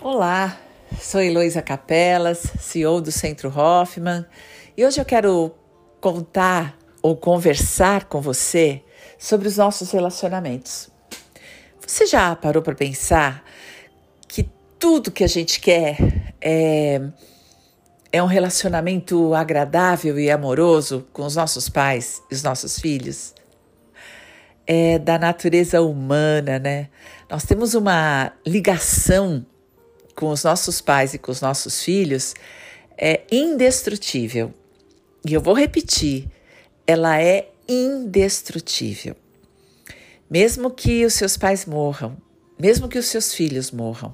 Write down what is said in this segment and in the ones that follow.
Olá, sou Heloísa Capelas, CEO do Centro Hoffman, e hoje eu quero contar ou conversar com você sobre os nossos relacionamentos. Você já parou para pensar que tudo que a gente quer é, é um relacionamento agradável e amoroso com os nossos pais e os nossos filhos? É da natureza humana, né? Nós temos uma ligação com os nossos pais e com os nossos filhos é indestrutível. E eu vou repetir, ela é indestrutível. Mesmo que os seus pais morram, mesmo que os seus filhos morram,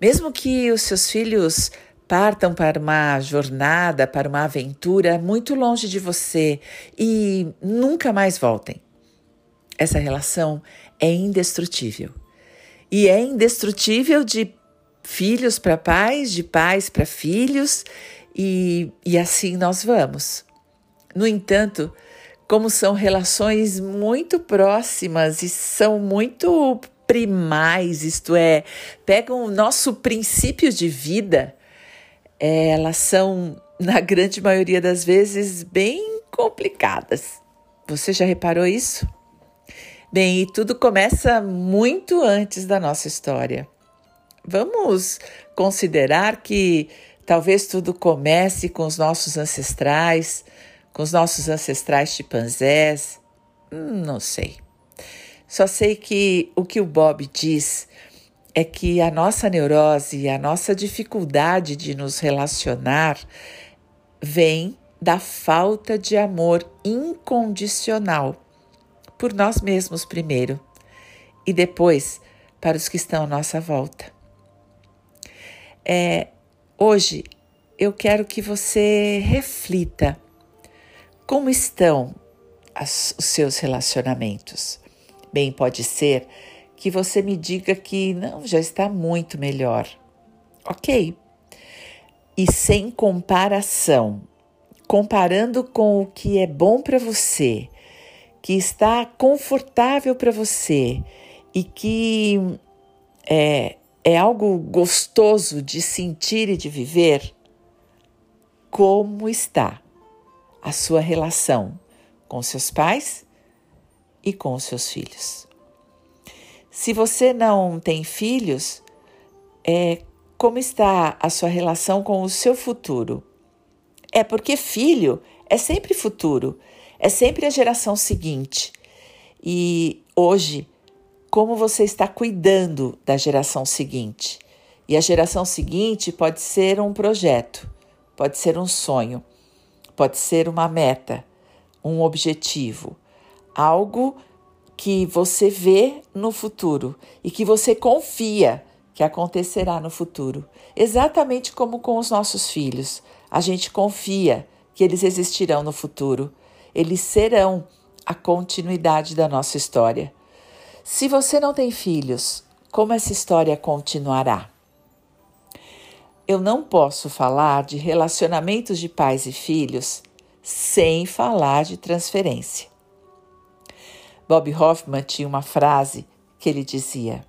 mesmo que os seus filhos partam para uma jornada, para uma aventura muito longe de você e nunca mais voltem. Essa relação é indestrutível. E é indestrutível de filhos para pais, de pais para filhos, e, e assim nós vamos. No entanto, como são relações muito próximas e são muito primais, isto é, pegam o nosso princípio de vida, é, elas são, na grande maioria das vezes, bem complicadas. Você já reparou isso? Bem, e tudo começa muito antes da nossa história. Vamos considerar que talvez tudo comece com os nossos ancestrais, com os nossos ancestrais chimpanzés. Hum, não sei. Só sei que o que o Bob diz é que a nossa neurose a nossa dificuldade de nos relacionar vem da falta de amor incondicional por nós mesmos primeiro e depois para os que estão à nossa volta. É, hoje eu quero que você reflita como estão as, os seus relacionamentos. Bem, pode ser que você me diga que não, já está muito melhor. Ok. E sem comparação, comparando com o que é bom para você, que está confortável para você e que é, é algo gostoso de sentir e de viver, como está a sua relação com seus pais e com seus filhos. Se você não tem filhos, é como está a sua relação com o seu futuro? É porque filho é sempre futuro, é sempre a geração seguinte. E hoje como você está cuidando da geração seguinte. E a geração seguinte pode ser um projeto, pode ser um sonho, pode ser uma meta, um objetivo, algo que você vê no futuro e que você confia que acontecerá no futuro. Exatamente como com os nossos filhos. A gente confia que eles existirão no futuro. Eles serão a continuidade da nossa história. Se você não tem filhos, como essa história continuará? Eu não posso falar de relacionamentos de pais e filhos sem falar de transferência. Bob Hoffman tinha uma frase que ele dizia: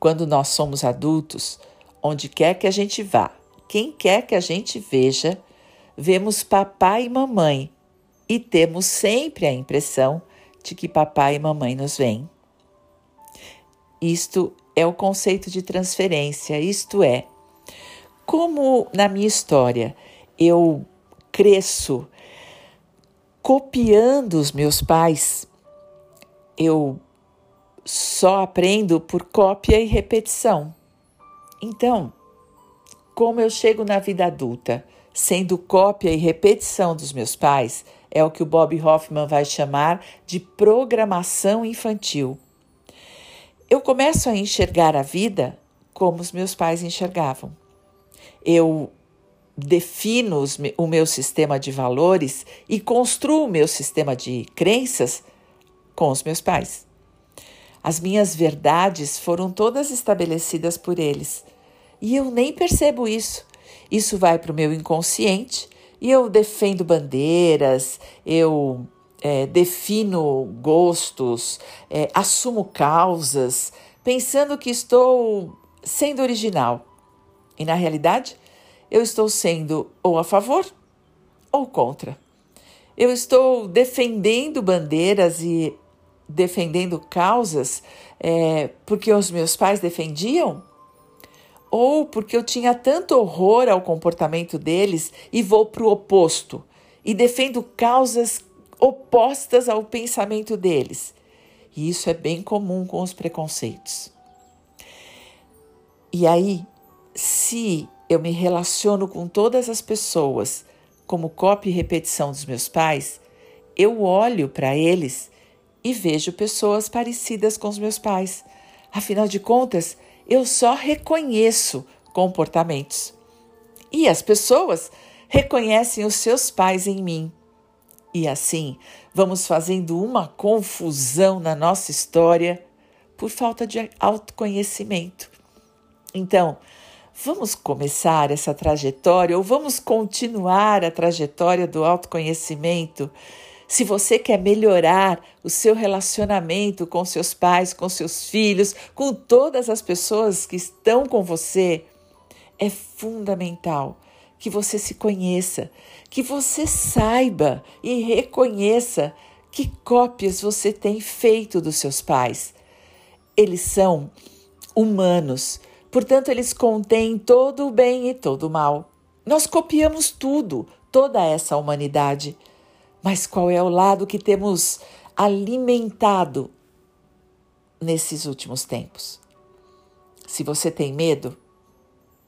Quando nós somos adultos, onde quer que a gente vá, quem quer que a gente veja, vemos papai e mamãe e temos sempre a impressão de que papai e mamãe nos veem. Isto é o conceito de transferência, isto é, como na minha história eu cresço copiando os meus pais, eu só aprendo por cópia e repetição. Então, como eu chego na vida adulta sendo cópia e repetição dos meus pais, é o que o Bob Hoffman vai chamar de programação infantil eu começo a enxergar a vida como os meus pais enxergavam. Eu defino os, o meu sistema de valores e construo o meu sistema de crenças com os meus pais. As minhas verdades foram todas estabelecidas por eles e eu nem percebo isso. Isso vai para o meu inconsciente e eu defendo bandeiras, eu é, defino gostos, é, assumo causas, pensando que estou sendo original. E na realidade, eu estou sendo ou a favor ou contra. Eu estou defendendo bandeiras e defendendo causas é, porque os meus pais defendiam? Ou porque eu tinha tanto horror ao comportamento deles e vou para o oposto e defendo causas opostas ao pensamento deles? E isso é bem comum com os preconceitos. E aí, se eu me relaciono com todas as pessoas como cópia e repetição dos meus pais, eu olho para eles e vejo pessoas parecidas com os meus pais. Afinal de contas, eu só reconheço comportamentos. E as pessoas reconhecem os seus pais em mim. E assim, vamos fazendo uma confusão na nossa história por falta de autoconhecimento. Então, vamos começar essa trajetória ou vamos continuar a trajetória do autoconhecimento se você quer melhorar o seu relacionamento com seus pais, com seus filhos, com todas as pessoas que estão com você, é fundamental que você se conheça, que você saiba e reconheça que cópias você tem feito dos seus pais. Eles são humanos, portanto, eles contêm todo o bem e todo o mal. Nós copiamos tudo, toda essa humanidade. Mas qual é o lado que temos alimentado nesses últimos tempos? Se você tem medo,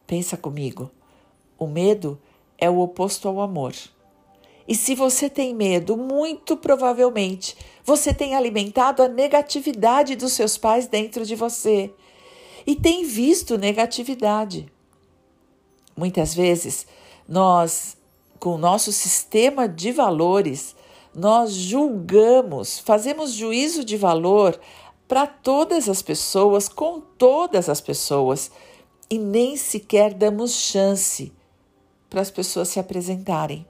pensa comigo. O medo é o oposto ao amor. E se você tem medo, muito provavelmente você tem alimentado a negatividade dos seus pais dentro de você e tem visto negatividade. Muitas vezes nós com o nosso sistema de valores, nós julgamos, fazemos juízo de valor para todas as pessoas, com todas as pessoas, e nem sequer damos chance para as pessoas se apresentarem.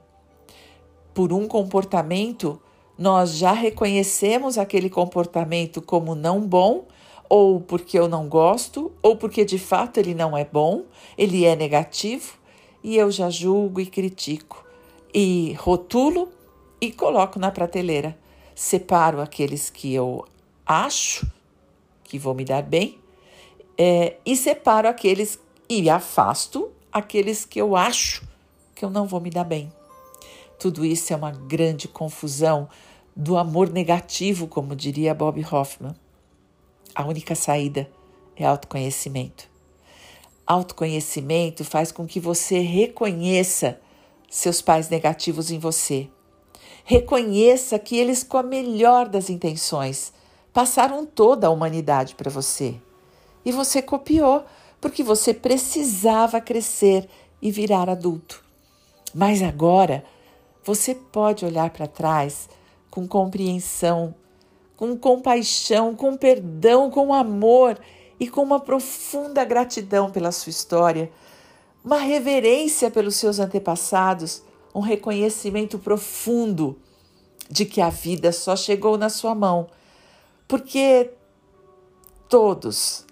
Por um comportamento, nós já reconhecemos aquele comportamento como não bom, ou porque eu não gosto, ou porque de fato ele não é bom, ele é negativo, e eu já julgo e critico, e rotulo e coloco na prateleira. Separo aqueles que eu acho que vou me dar bem é, e separo aqueles e afasto aqueles que eu acho que eu não vou me dar bem. Tudo isso é uma grande confusão do amor negativo, como diria Bob Hoffman. A única saída é autoconhecimento. Autoconhecimento faz com que você reconheça seus pais negativos em você. Reconheça que eles, com a melhor das intenções, passaram toda a humanidade para você. E você copiou, porque você precisava crescer e virar adulto. Mas agora você pode olhar para trás com compreensão, com compaixão, com perdão, com amor e com uma profunda gratidão pela sua história, uma reverência pelos seus antepassados, um reconhecimento profundo de que a vida só chegou na sua mão, porque todos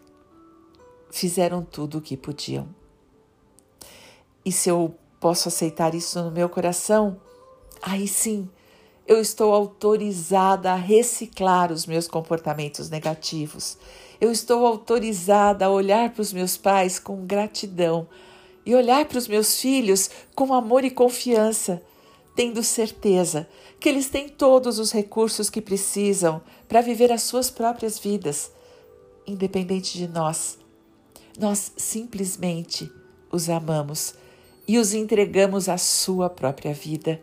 fizeram tudo o que podiam. E se eu posso aceitar isso no meu coração, aí sim eu estou autorizada a reciclar os meus comportamentos negativos. Eu estou autorizada a olhar para os meus pais com gratidão e olhar para os meus filhos com amor e confiança, tendo certeza que eles têm todos os recursos que precisam para viver as suas próprias vidas, independente de nós. Nós simplesmente os amamos e os entregamos à sua própria vida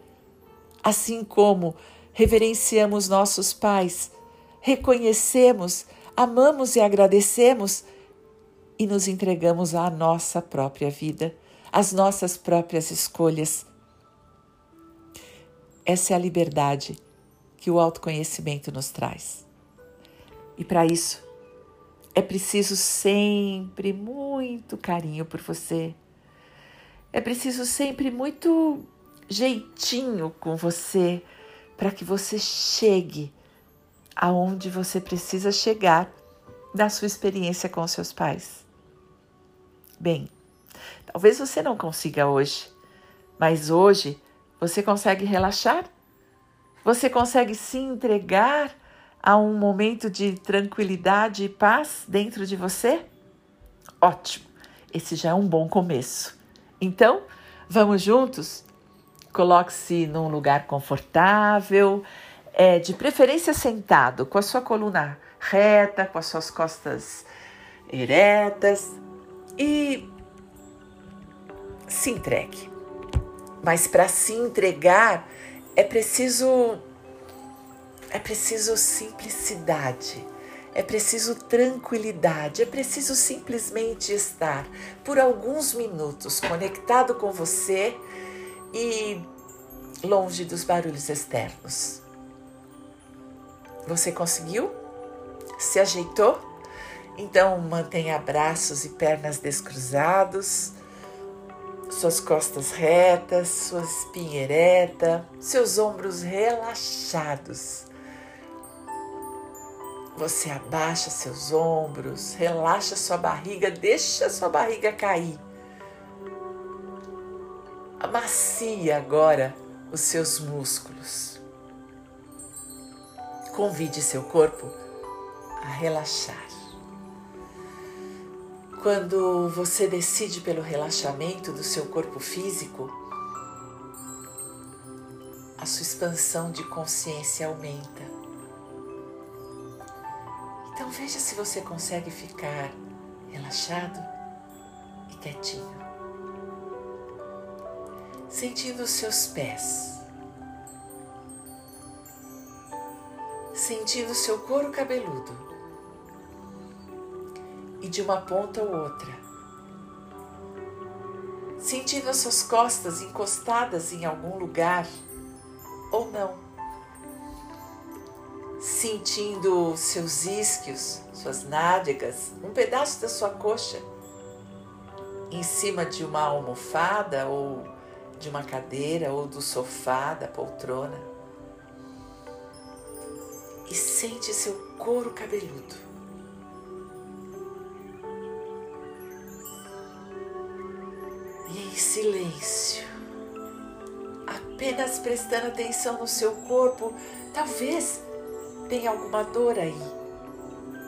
assim como reverenciamos nossos pais, reconhecemos, amamos e agradecemos e nos entregamos à nossa própria vida, às nossas próprias escolhas. Essa é a liberdade que o autoconhecimento nos traz. E para isso, é preciso sempre muito carinho por você. É preciso sempre muito jeitinho com você para que você chegue aonde você precisa chegar da sua experiência com seus pais. Bem, talvez você não consiga hoje, mas hoje você consegue relaxar? Você consegue se entregar a um momento de tranquilidade e paz dentro de você? Ótimo, esse já é um bom começo. Então, vamos juntos? Coloque-se num lugar confortável, é, de preferência sentado, com a sua coluna reta, com as suas costas eretas e se entregue. Mas para se entregar é preciso é preciso simplicidade. É preciso tranquilidade, é preciso simplesmente estar por alguns minutos conectado com você e longe dos barulhos externos. Você conseguiu? Se ajeitou? Então mantenha braços e pernas descruzados, suas costas retas, sua espinha ereta, seus ombros relaxados. Você abaixa seus ombros, relaxa sua barriga, deixa sua barriga cair. Amacia agora os seus músculos. Convide seu corpo a relaxar. Quando você decide pelo relaxamento do seu corpo físico, a sua expansão de consciência aumenta. Então veja se você consegue ficar relaxado e quietinho, sentindo os seus pés. Sentindo seu couro cabeludo. E de uma ponta ou outra, sentindo as suas costas encostadas em algum lugar ou não, sentindo seus isquios, suas nádegas, um pedaço da sua coxa em cima de uma almofada ou de uma cadeira ou do sofá, da poltrona e sente seu couro cabeludo. E em silêncio, apenas prestando atenção no seu corpo, talvez tenha alguma dor aí.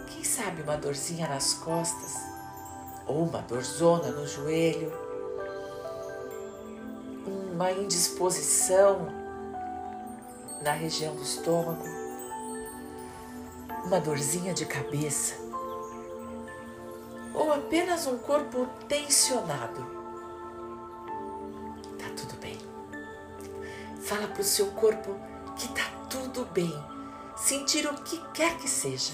Quem sabe uma dorzinha nas costas, ou uma dorzona no joelho, uma indisposição na região do estômago uma dorzinha de cabeça ou apenas um corpo tensionado. Tá tudo bem. Fala para o seu corpo que tá tudo bem. Sentir o que quer que seja.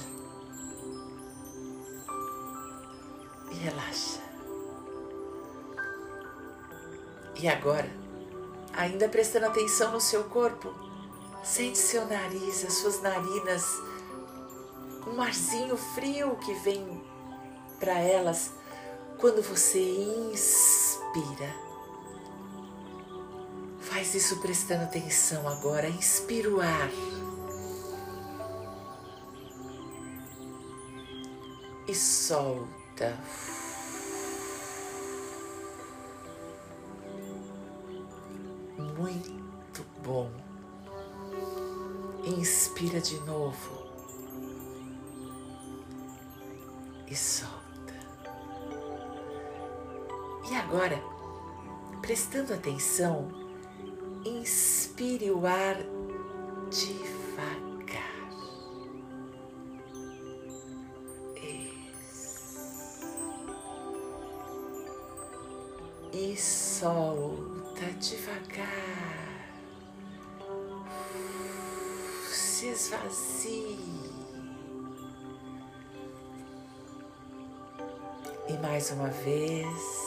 E relaxa. E agora, ainda prestando atenção no seu corpo, sente seu nariz, as suas narinas um arzinho frio que vem para elas quando você inspira. Faz isso prestando atenção agora. Inspira o ar. E solta. Muito bom. Inspira de novo. e solta. E agora, prestando atenção, inspire o ar devagar. E solta devagar. Se esvazie. E mais uma vez,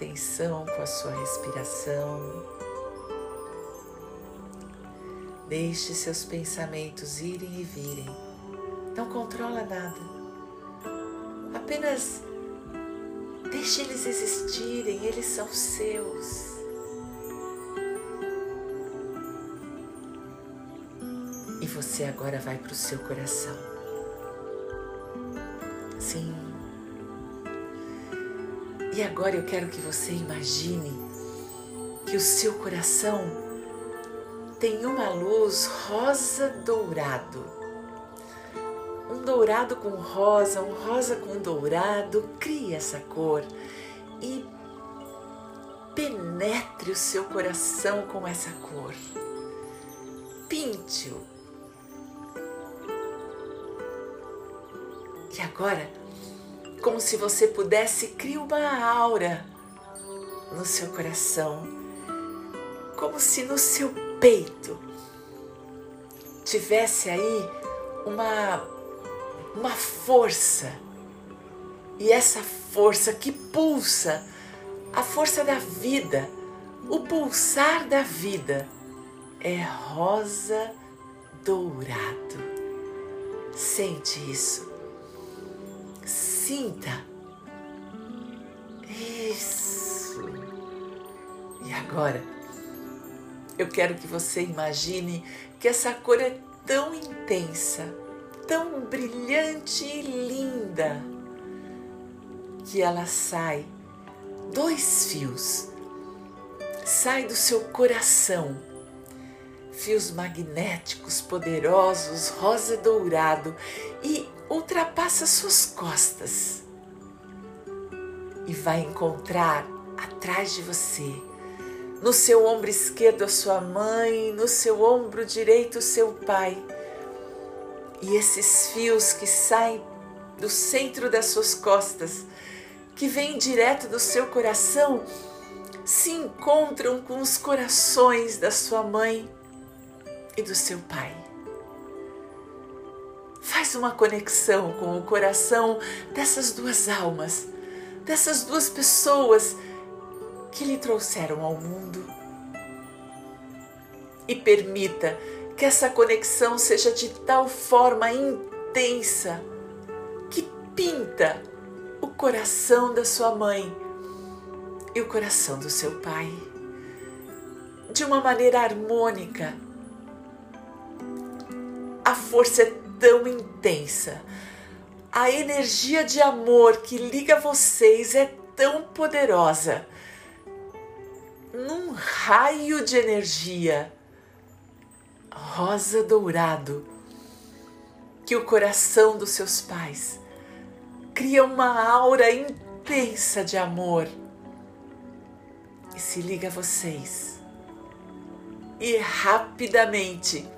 atenção com a sua respiração. Deixe seus pensamentos irem e virem. Não controla nada. Apenas deixe eles existirem, eles são seus. E você agora vai para o seu coração. E agora eu quero que você imagine que o seu coração tem uma luz rosa dourado. Um dourado com rosa, um rosa com dourado, crie essa cor e penetre o seu coração com essa cor. Pinte-o. E agora, como se você pudesse criar uma aura no seu coração, como se no seu peito tivesse aí uma, uma força, e essa força que pulsa, a força da vida, o pulsar da vida, é rosa dourado. Sente isso. Sinta. Isso. E agora? Eu quero que você imagine que essa cor é tão intensa, tão brilhante e linda, que ela sai, dois fios, sai do seu coração, fios magnéticos poderosos, rosa dourado, e ultrapassa suas costas e vai encontrar atrás de você no seu ombro esquerdo a sua mãe, no seu ombro direito o seu pai. E esses fios que saem do centro das suas costas, que vêm direto do seu coração, se encontram com os corações da sua mãe e do seu pai. Faz uma conexão com o coração dessas duas almas, dessas duas pessoas que lhe trouxeram ao mundo. E permita que essa conexão seja de tal forma intensa que pinta o coração da sua mãe e o coração do seu pai de uma maneira harmônica. A força é tão intensa, a energia de amor que liga vocês é tão poderosa. Num raio de energia rosa dourado que o coração dos seus pais cria uma aura intensa de amor e se liga a vocês. E rapidamente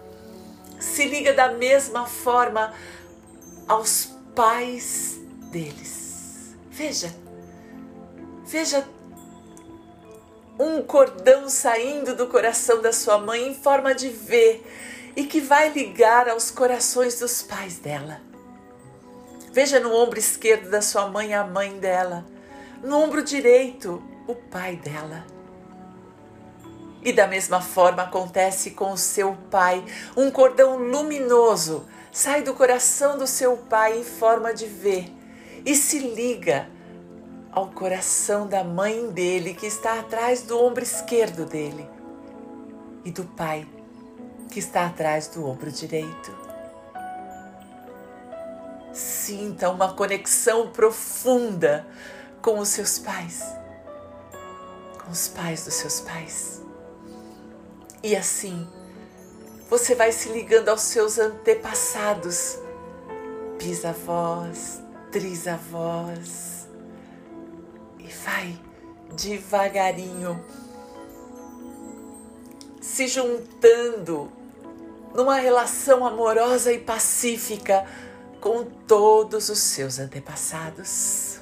se liga da mesma forma aos pais deles. Veja, veja um cordão saindo do coração da sua mãe em forma de V e que vai ligar aos corações dos pais dela. Veja no ombro esquerdo da sua mãe a mãe dela, no ombro direito o pai dela. E da mesma forma acontece com o seu pai, um cordão luminoso sai do coração do seu pai em forma de V e se liga ao coração da mãe dele que está atrás do ombro esquerdo dele e do pai que está atrás do ombro direito. Sinta uma conexão profunda com os seus pais, com os pais dos seus pais. E assim, você vai se ligando aos seus antepassados, bisavós, trisavós, vai devagarinho se juntando numa relação amorosa e pacífica com todos os seus antepassados.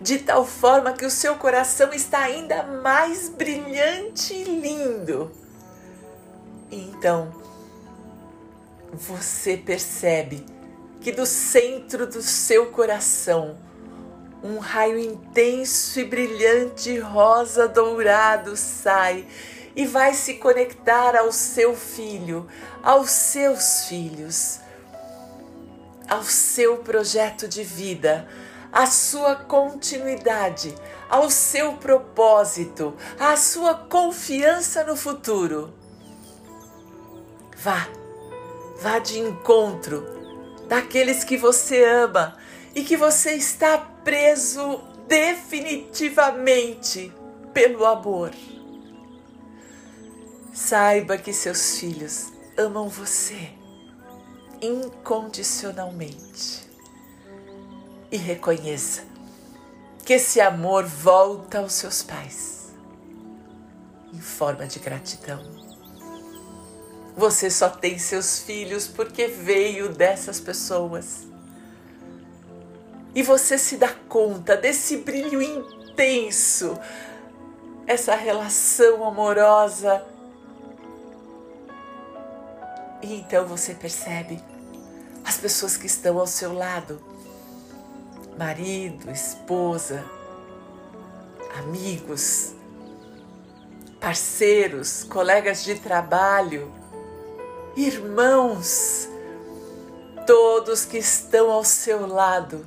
De tal forma que o seu coração está ainda mais brilhante e lindo. E então, você percebe que do centro do seu coração um raio intenso e brilhante rosa dourado sai e vai se conectar ao seu filho, aos seus filhos, ao seu projeto de vida, à sua continuidade, ao seu propósito, à sua confiança no futuro. Vá, vá de encontro daqueles que você ama e que você está preso definitivamente pelo amor. Saiba que seus filhos amam você incondicionalmente e reconheça que esse amor volta aos seus pais em forma de gratidão. Você só tem seus filhos porque veio dessas pessoas. E você se dá conta desse brilho intenso, essa relação amorosa. E então você percebe as pessoas que estão ao seu lado. Marido, esposa, amigos, parceiros, colegas de trabalho, irmãos, todos que estão ao seu lado.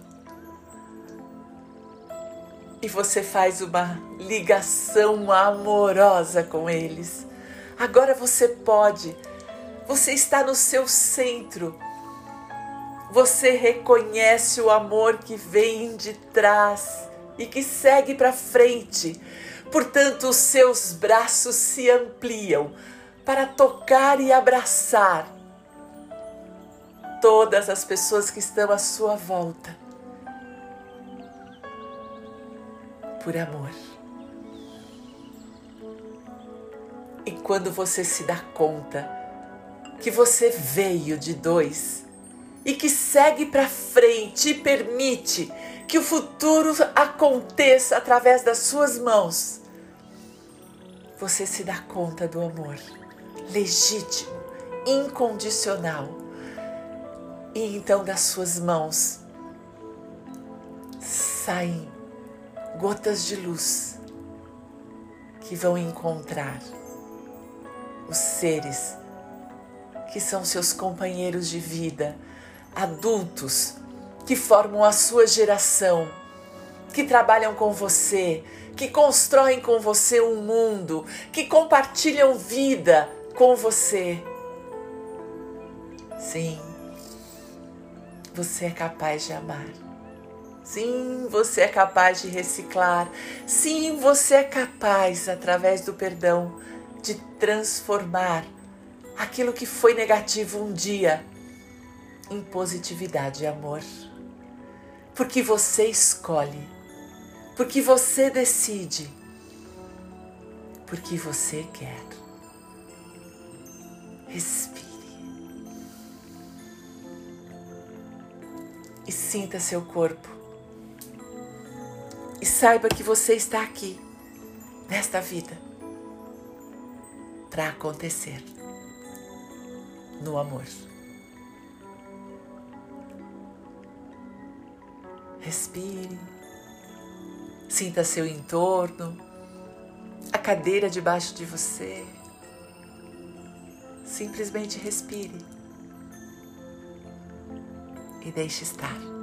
E você faz uma ligação amorosa com eles. Agora você pode você está no seu centro. Você reconhece o amor que vem de trás e que segue para frente. Portanto, os seus braços se ampliam para tocar e abraçar todas as pessoas que estão à sua volta. Por amor. E quando você se dá conta que você veio de dois e que segue para frente e permite que o futuro aconteça através das suas mãos, você se dá conta do amor legítimo, incondicional. E então das suas mãos saem gotas de luz que vão encontrar os seres que são seus companheiros de vida, adultos que formam a sua geração, que trabalham com você, que constroem com você um mundo, que compartilham vida com você. Sim, você é capaz de amar. Sim, você é capaz de reciclar. Sim, você é capaz, através do perdão, de transformar aquilo que foi negativo um dia em positividade e amor. Porque você escolhe, porque você decide, porque você quer. E sinta seu corpo. E saiba que você está aqui, nesta vida, para acontecer no amor. Respire, sinta seu entorno, a cadeira debaixo de você. Simplesmente respire e deixe estar.